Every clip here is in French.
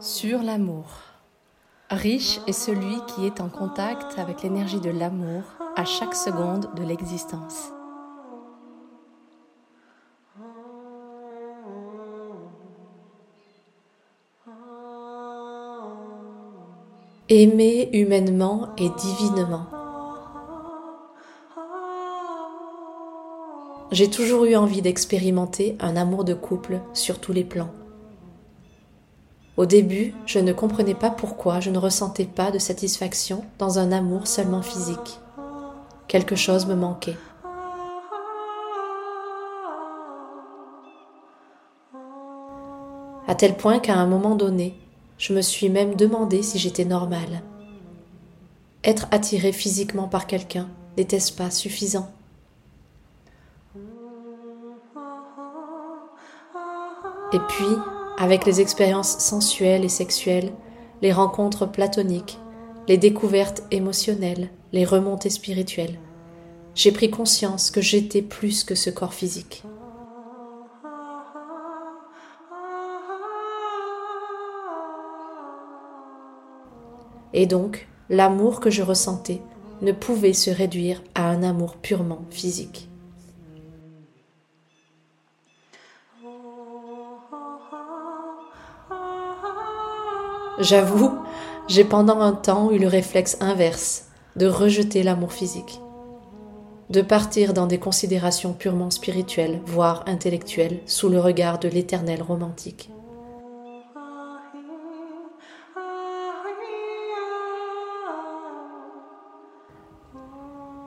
Sur l'amour. Riche est celui qui est en contact avec l'énergie de l'amour à chaque seconde de l'existence. Aimer humainement et divinement. J'ai toujours eu envie d'expérimenter un amour de couple sur tous les plans. Au début, je ne comprenais pas pourquoi je ne ressentais pas de satisfaction dans un amour seulement physique. Quelque chose me manquait. À tel point qu'à un moment donné, je me suis même demandé si j'étais normale. Être attiré physiquement par quelqu'un n'était-ce pas suffisant? Et puis, avec les expériences sensuelles et sexuelles, les rencontres platoniques, les découvertes émotionnelles, les remontées spirituelles, j'ai pris conscience que j'étais plus que ce corps physique. Et donc, l'amour que je ressentais ne pouvait se réduire à un amour purement physique. J'avoue, j'ai pendant un temps eu le réflexe inverse de rejeter l'amour physique, de partir dans des considérations purement spirituelles, voire intellectuelles, sous le regard de l'éternel romantique.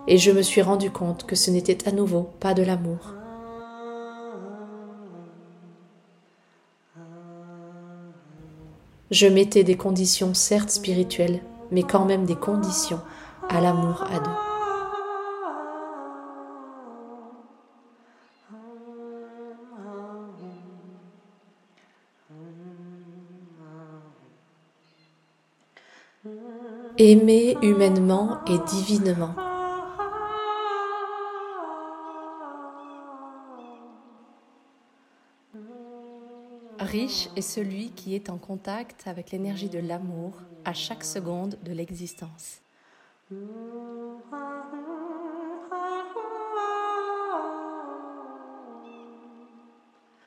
Et je me suis rendu compte que ce n'était à nouveau pas de l'amour, Je mettais des conditions certes spirituelles, mais quand même des conditions à l'amour à deux. Aimer humainement et divinement. Riche est celui qui est en contact avec l'énergie de l'amour à chaque seconde de l'existence.